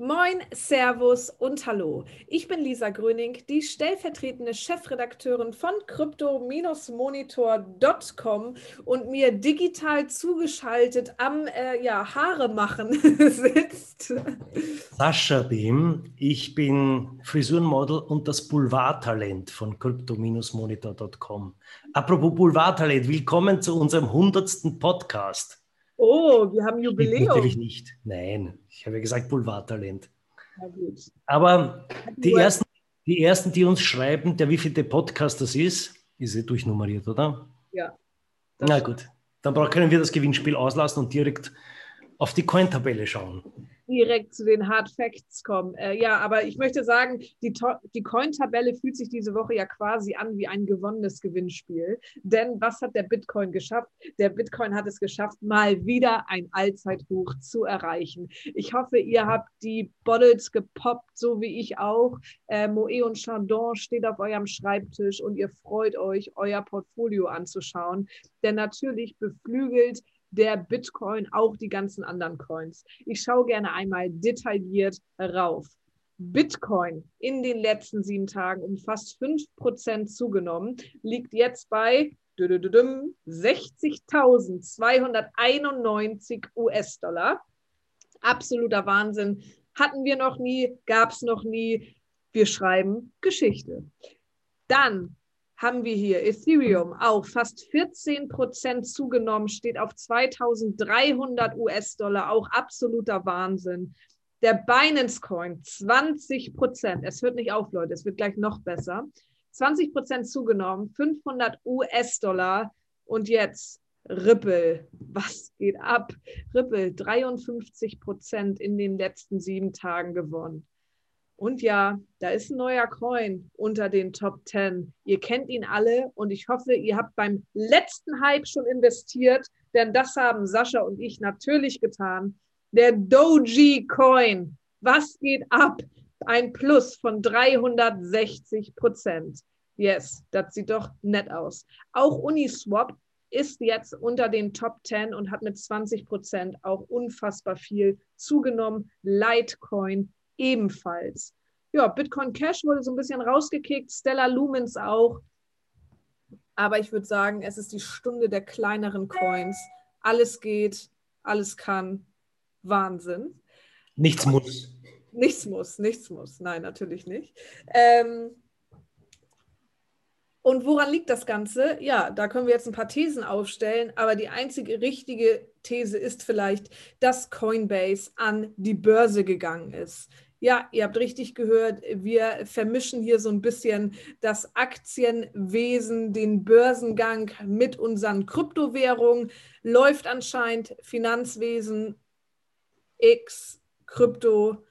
Moin, Servus und Hallo. Ich bin Lisa Gröning, die stellvertretende Chefredakteurin von crypto-monitor.com und mir digital zugeschaltet am äh, ja, Haare machen sitzt. Sascha Behm, ich bin Frisurenmodel und das Boulevardtalent von crypto-monitor.com. Apropos Boulevardtalent, willkommen zu unserem 100. Podcast. Oh, wir haben Jubiläum. Natürlich nicht. Nein, ich habe ja gesagt Boulevardtalent. Aber die ersten, die ersten, die uns schreiben, der wievielte Podcast das ist, ist ja durchnummeriert, oder? Ja. Na gut, dann können wir das Gewinnspiel auslassen und direkt auf die Coin-Tabelle schauen direkt zu den Hard Facts kommen. Äh, ja, aber ich möchte sagen, die, die Coin-Tabelle fühlt sich diese Woche ja quasi an wie ein gewonnenes Gewinnspiel. Denn was hat der Bitcoin geschafft? Der Bitcoin hat es geschafft, mal wieder ein Allzeithoch zu erreichen. Ich hoffe, ihr habt die Bottles gepoppt, so wie ich auch. Äh, Moe und Chandon steht auf eurem Schreibtisch und ihr freut euch, euer Portfolio anzuschauen. Denn natürlich beflügelt der Bitcoin auch die ganzen anderen Coins. Ich schaue gerne einmal detailliert rauf. Bitcoin in den letzten sieben Tagen um fast 5% zugenommen, liegt jetzt bei 60.291 US-Dollar. Absoluter Wahnsinn. Hatten wir noch nie, gab es noch nie. Wir schreiben Geschichte. Dann haben wir hier Ethereum auch fast 14 Prozent zugenommen, steht auf 2300 US-Dollar, auch absoluter Wahnsinn. Der Binance Coin 20 Prozent. Es hört nicht auf, Leute, es wird gleich noch besser. 20 Prozent zugenommen, 500 US-Dollar. Und jetzt Ripple. Was geht ab? Ripple 53 Prozent in den letzten sieben Tagen gewonnen. Und ja, da ist ein neuer Coin unter den Top 10. Ihr kennt ihn alle und ich hoffe, ihr habt beim letzten Hype schon investiert, denn das haben Sascha und ich natürlich getan. Der Doji Coin. Was geht ab? Ein Plus von 360 Prozent. Yes, das sieht doch nett aus. Auch Uniswap ist jetzt unter den Top 10 und hat mit 20 Prozent auch unfassbar viel zugenommen. Litecoin ebenfalls. Ja, Bitcoin Cash wurde so ein bisschen rausgekickt, Stellar Lumens auch. Aber ich würde sagen, es ist die Stunde der kleineren Coins. Alles geht, alles kann. Wahnsinn. Nichts muss. Nichts muss, nichts muss. Nein, natürlich nicht. Ähm, und woran liegt das Ganze? Ja, da können wir jetzt ein paar Thesen aufstellen, aber die einzige richtige These ist vielleicht, dass Coinbase an die Börse gegangen ist. Ja, ihr habt richtig gehört, wir vermischen hier so ein bisschen das Aktienwesen, den Börsengang mit unseren Kryptowährungen. Läuft anscheinend Finanzwesen X, Krypto.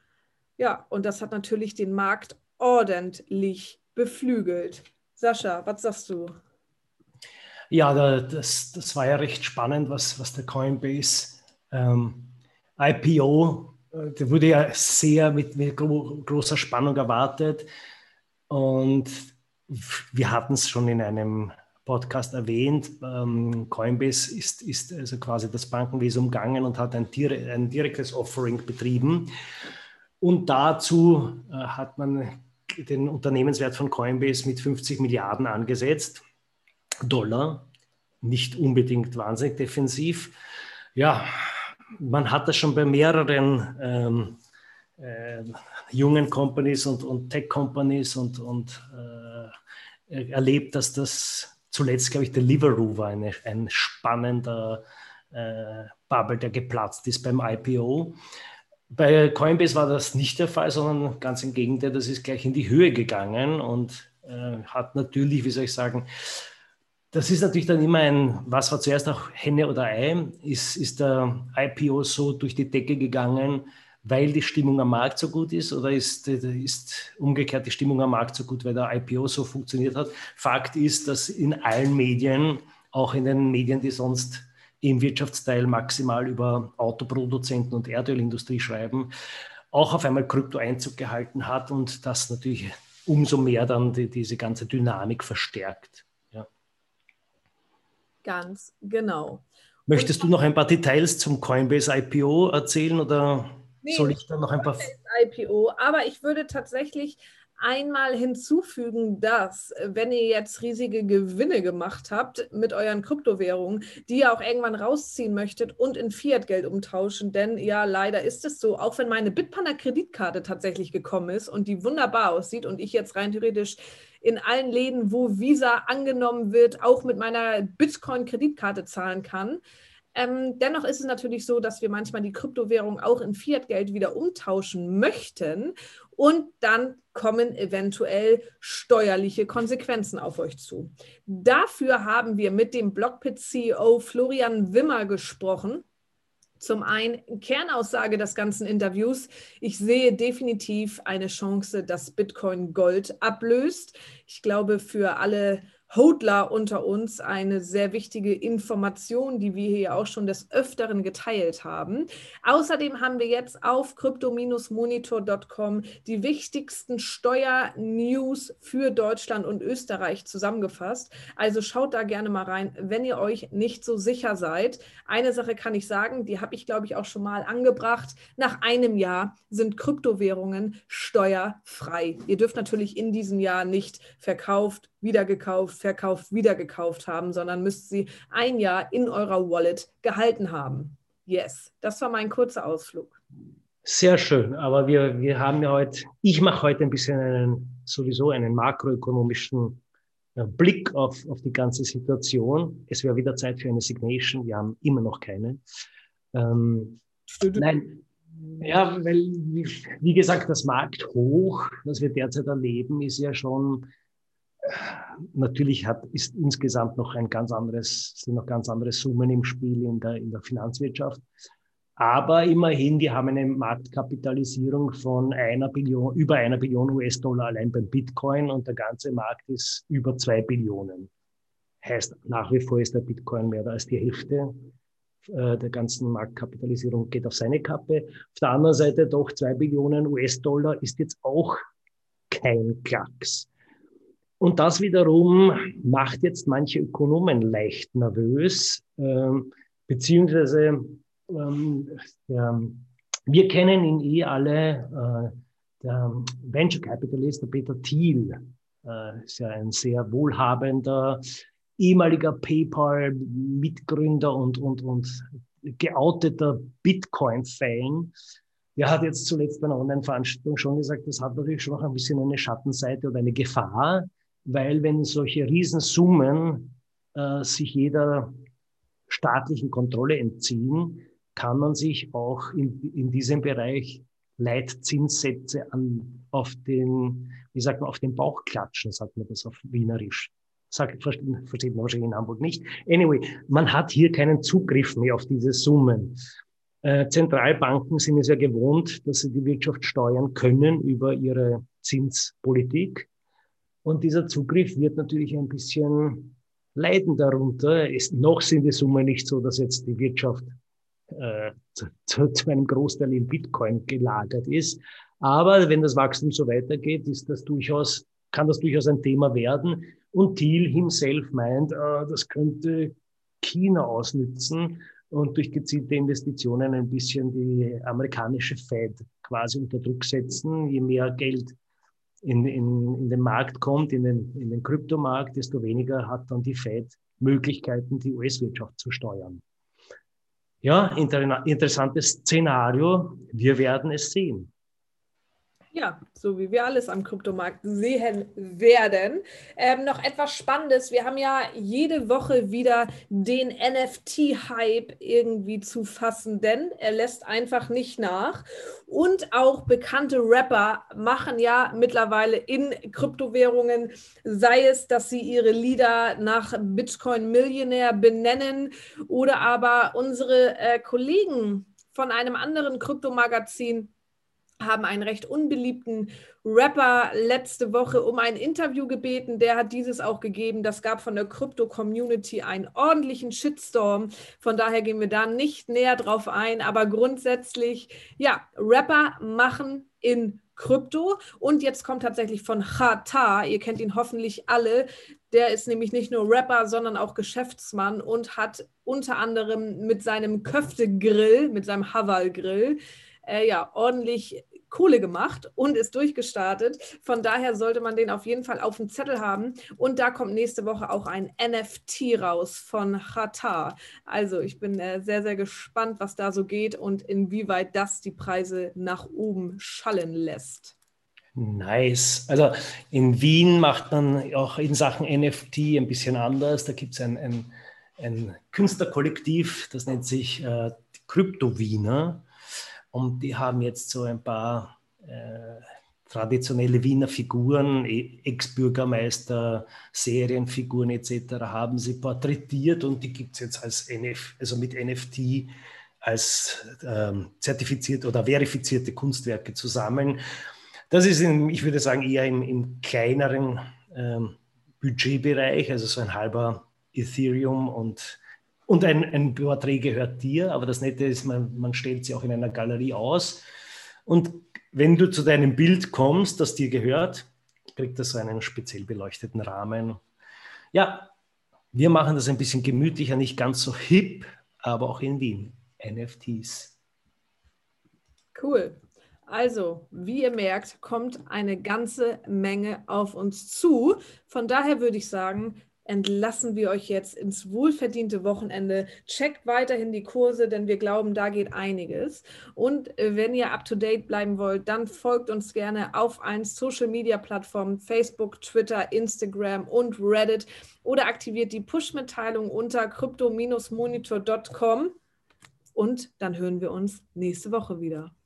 Ja, und das hat natürlich den Markt ordentlich beflügelt. Sascha, was sagst du? Ja, das, das war ja recht spannend, was, was der Coinbase ähm, IPO der wurde ja sehr mit, mit großer Spannung erwartet. Und wir hatten es schon in einem Podcast erwähnt. Ähm, Coinbase ist, ist also quasi das Bankenwesen umgangen und hat ein, ein direktes Offering betrieben. Und dazu äh, hat man den Unternehmenswert von Coinbase mit 50 Milliarden angesetzt. Dollar. Nicht unbedingt wahnsinnig defensiv. Ja, man hat das schon bei mehreren ähm, äh, jungen Companies und, und Tech-Companies und, und äh, erlebt, dass das zuletzt, glaube ich, Deliveroo war eine, ein spannender äh, Bubble, der geplatzt ist beim IPO. Bei Coinbase war das nicht der Fall, sondern ganz im Gegenteil, das ist gleich in die Höhe gegangen und äh, hat natürlich, wie soll ich sagen, das ist natürlich dann immer ein, was war zuerst auch Henne oder Ei? Ist, ist der IPO so durch die Decke gegangen, weil die Stimmung am Markt so gut ist oder ist, ist umgekehrt die Stimmung am Markt so gut, weil der IPO so funktioniert hat? Fakt ist, dass in allen Medien, auch in den Medien, die sonst im Wirtschaftsteil maximal über Autoproduzenten und Erdölindustrie schreiben, auch auf einmal Krypto Einzug gehalten hat und das natürlich umso mehr dann die, diese ganze Dynamik verstärkt. Ganz genau. Möchtest du noch ein paar Details zum Coinbase IPO erzählen oder? Nee, Soll ich dann noch ein paar. IPO, aber ich würde tatsächlich einmal hinzufügen, dass, wenn ihr jetzt riesige Gewinne gemacht habt mit euren Kryptowährungen, die ihr auch irgendwann rausziehen möchtet und in Fiat-Geld umtauschen, denn ja, leider ist es so, auch wenn meine Bitpanda-Kreditkarte tatsächlich gekommen ist und die wunderbar aussieht und ich jetzt rein theoretisch in allen Läden, wo Visa angenommen wird, auch mit meiner Bitcoin-Kreditkarte zahlen kann, ähm, dennoch ist es natürlich so, dass wir manchmal die Kryptowährung auch in Fiat-Geld wieder umtauschen möchten und dann kommen eventuell steuerliche Konsequenzen auf euch zu. Dafür haben wir mit dem Blockpit-CEO Florian Wimmer gesprochen. Zum einen Kernaussage des ganzen Interviews. Ich sehe definitiv eine Chance, dass Bitcoin Gold ablöst. Ich glaube, für alle Hodler unter uns eine sehr wichtige Information, die wir hier auch schon des Öfteren geteilt haben. Außerdem haben wir jetzt auf crypto-monitor.com die wichtigsten Steuer-News für Deutschland und Österreich zusammengefasst. Also schaut da gerne mal rein, wenn ihr euch nicht so sicher seid. Eine Sache kann ich sagen, die habe ich, glaube ich, auch schon mal angebracht. Nach einem Jahr sind Kryptowährungen steuerfrei. Ihr dürft natürlich in diesem Jahr nicht verkauft, wieder gekauft, verkauft, wieder gekauft haben, sondern müsst sie ein Jahr in eurer Wallet gehalten haben. Yes, das war mein kurzer Ausflug. Sehr schön, aber wir, wir haben ja heute, ich mache heute ein bisschen einen, sowieso einen makroökonomischen äh, Blick auf, auf die ganze Situation. Es wäre wieder Zeit für eine Signation, wir haben immer noch keine. Ähm, nein, ja, weil, wie, gesagt, das Markt hoch, das wir derzeit erleben, ist ja schon Natürlich hat, ist insgesamt noch ein ganz anderes, sind noch ganz andere Summen im Spiel in der, in der Finanzwirtschaft. Aber immerhin, die haben eine Marktkapitalisierung von einer Billion, über einer Billion US-Dollar allein beim Bitcoin und der ganze Markt ist über zwei Billionen. Heißt, nach wie vor ist der Bitcoin mehr als die Hälfte äh, der ganzen Marktkapitalisierung geht auf seine Kappe. Auf der anderen Seite doch zwei Billionen US-Dollar ist jetzt auch kein Klacks. Und das wiederum macht jetzt manche Ökonomen leicht nervös, ähm, beziehungsweise ähm, der, wir kennen ihn eh alle, äh, der Venture Capitalist, der Peter Thiel, äh, ist ja ein sehr wohlhabender, ehemaliger PayPal-Mitgründer und, und, und geouteter Bitcoin-Fan. Der hat jetzt zuletzt bei einer Online-Veranstaltung schon gesagt, das hat natürlich schon noch ein bisschen eine Schattenseite oder eine Gefahr, weil wenn solche Riesensummen äh, sich jeder staatlichen Kontrolle entziehen, kann man sich auch in, in diesem Bereich Leitzinssätze an, auf den, wie sagt man, auf den Bauch klatschen, sagt man das auf Wienerisch. Sagt, versteht, man wahrscheinlich in Hamburg nicht. Anyway, man hat hier keinen Zugriff mehr auf diese Summen. Äh, Zentralbanken sind es ja gewohnt, dass sie die Wirtschaft steuern können über ihre Zinspolitik. Und dieser Zugriff wird natürlich ein bisschen leiden darunter. Es, noch sind die Summen nicht so, dass jetzt die Wirtschaft äh, zu, zu, einem Großteil in Bitcoin gelagert ist. Aber wenn das Wachstum so weitergeht, ist das durchaus, kann das durchaus ein Thema werden. Und Thiel himself meint, äh, das könnte China ausnützen und durch gezielte Investitionen ein bisschen die amerikanische Fed quasi unter Druck setzen. Je mehr Geld in, in, in den Markt kommt, in den, in den Kryptomarkt, desto weniger hat dann die Fed Möglichkeiten, die US-Wirtschaft zu steuern. Ja, inter interessantes Szenario. Wir werden es sehen. Ja, so wie wir alles am Kryptomarkt sehen werden. Ähm, noch etwas Spannendes. Wir haben ja jede Woche wieder den NFT-Hype irgendwie zu fassen, denn er lässt einfach nicht nach. Und auch bekannte Rapper machen ja mittlerweile in Kryptowährungen, sei es, dass sie ihre Lieder nach Bitcoin Millionär benennen oder aber unsere äh, Kollegen von einem anderen Kryptomagazin haben einen recht unbeliebten Rapper letzte Woche um ein Interview gebeten. Der hat dieses auch gegeben. Das gab von der Krypto-Community einen ordentlichen Shitstorm. Von daher gehen wir da nicht näher drauf ein. Aber grundsätzlich, ja, Rapper machen in Krypto. Und jetzt kommt tatsächlich von Chata, ihr kennt ihn hoffentlich alle. Der ist nämlich nicht nur Rapper, sondern auch Geschäftsmann und hat unter anderem mit seinem Köftegrill, mit seinem Haval-Grill, äh, ja ordentlich Kohle gemacht und ist durchgestartet. Von daher sollte man den auf jeden Fall auf dem Zettel haben. Und da kommt nächste Woche auch ein NFT raus von Qatar. Also ich bin äh, sehr, sehr gespannt, was da so geht und inwieweit das die Preise nach oben schallen lässt. Nice. Also in Wien macht man auch in Sachen NFT ein bisschen anders. Da gibt es ein, ein, ein, Künstlerkollektiv, das nennt sich äh, Krypto-Wiener. Und die haben jetzt so ein paar äh, traditionelle Wiener Figuren, e, Ex-Bürgermeister, Serienfiguren etc. haben sie porträtiert und die gibt es jetzt als NF, also mit NFT als ähm, zertifiziert oder verifizierte Kunstwerke zusammen. Das ist, in, ich würde sagen, eher im, im kleineren ähm, Budgetbereich, also so ein halber Ethereum und und ein, ein Porträt gehört dir, aber das Nette ist, man, man stellt sie auch in einer Galerie aus. Und wenn du zu deinem Bild kommst, das dir gehört, kriegt das so einen speziell beleuchteten Rahmen. Ja, wir machen das ein bisschen gemütlicher, nicht ganz so hip, aber auch in Wien. NFTs. Cool. Also, wie ihr merkt, kommt eine ganze Menge auf uns zu. Von daher würde ich sagen, entlassen wir euch jetzt ins wohlverdiente Wochenende. Checkt weiterhin die Kurse, denn wir glauben, da geht einiges. Und äh, wenn ihr up to date bleiben wollt, dann folgt uns gerne auf allen Social Media Plattformen: Facebook, Twitter, Instagram und Reddit oder aktiviert die Push-Mitteilung unter crypto-monitor.com. Und dann hören wir uns nächste Woche wieder.